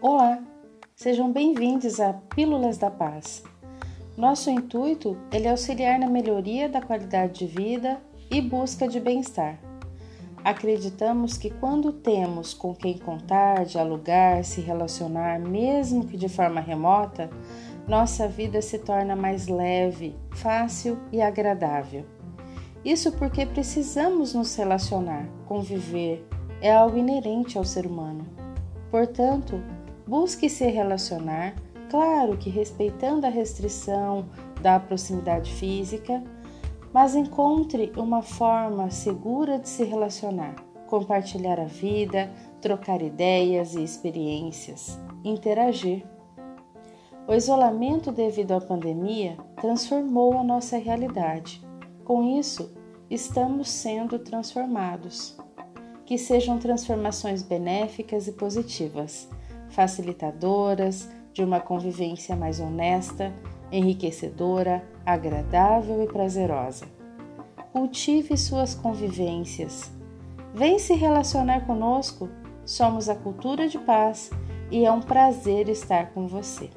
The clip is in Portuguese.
Olá, sejam bem-vindos a Pílulas da Paz. Nosso intuito é auxiliar na melhoria da qualidade de vida e busca de bem-estar. Acreditamos que quando temos com quem contar, dialogar, se relacionar, mesmo que de forma remota, nossa vida se torna mais leve, fácil e agradável. Isso porque precisamos nos relacionar, conviver, é algo inerente ao ser humano. Portanto, Busque se relacionar, claro que respeitando a restrição da proximidade física, mas encontre uma forma segura de se relacionar, compartilhar a vida, trocar ideias e experiências, interagir. O isolamento devido à pandemia transformou a nossa realidade. Com isso, estamos sendo transformados. Que sejam transformações benéficas e positivas facilitadoras de uma convivência mais honesta, enriquecedora, agradável e prazerosa. Cultive suas convivências. Vem se relacionar conosco. Somos a cultura de paz e é um prazer estar com você.